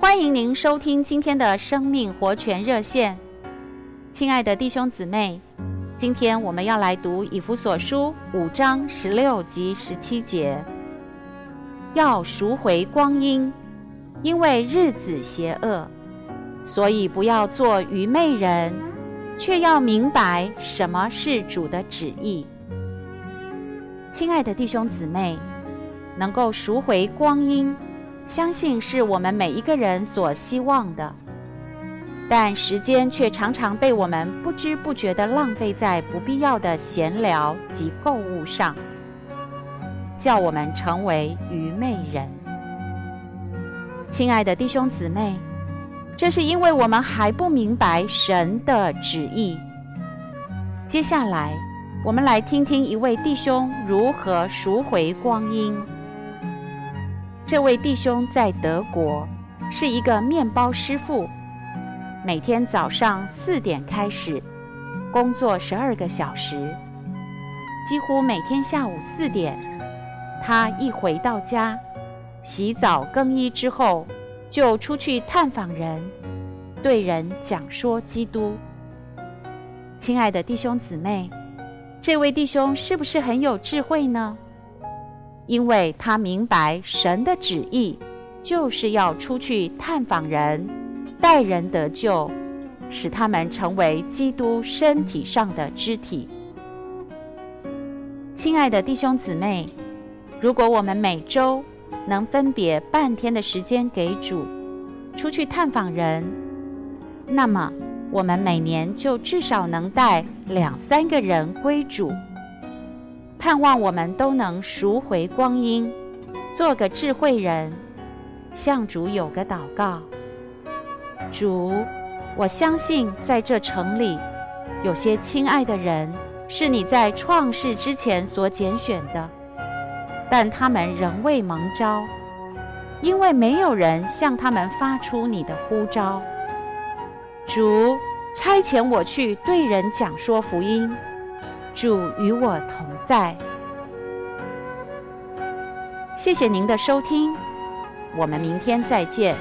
欢迎您收听今天的生命活泉热线，亲爱的弟兄姊妹，今天我们要来读以弗所书五章十六及十七节，要赎回光阴，因为日子邪恶，所以不要做愚昧人，却要明白什么是主的旨意。亲爱的弟兄姊妹，能够赎回光阴。相信是我们每一个人所希望的，但时间却常常被我们不知不觉地浪费在不必要的闲聊及购物上，叫我们成为愚昧人。亲爱的弟兄姊妹，这是因为我们还不明白神的旨意。接下来，我们来听听一位弟兄如何赎回光阴。这位弟兄在德国是一个面包师傅，每天早上四点开始工作十二个小时，几乎每天下午四点，他一回到家，洗澡更衣之后，就出去探访人，对人讲说基督。亲爱的弟兄姊妹，这位弟兄是不是很有智慧呢？因为他明白神的旨意，就是要出去探访人，带人得救，使他们成为基督身体上的肢体。亲爱的弟兄姊妹，如果我们每周能分别半天的时间给主，出去探访人，那么我们每年就至少能带两三个人归主。盼望我们都能赎回光阴，做个智慧人，向主有个祷告。主，我相信在这城里，有些亲爱的人是你在创世之前所拣选的，但他们仍未蒙召，因为没有人向他们发出你的呼召。主，差遣我去对人讲说福音。主与我同在，谢谢您的收听，我们明天再见。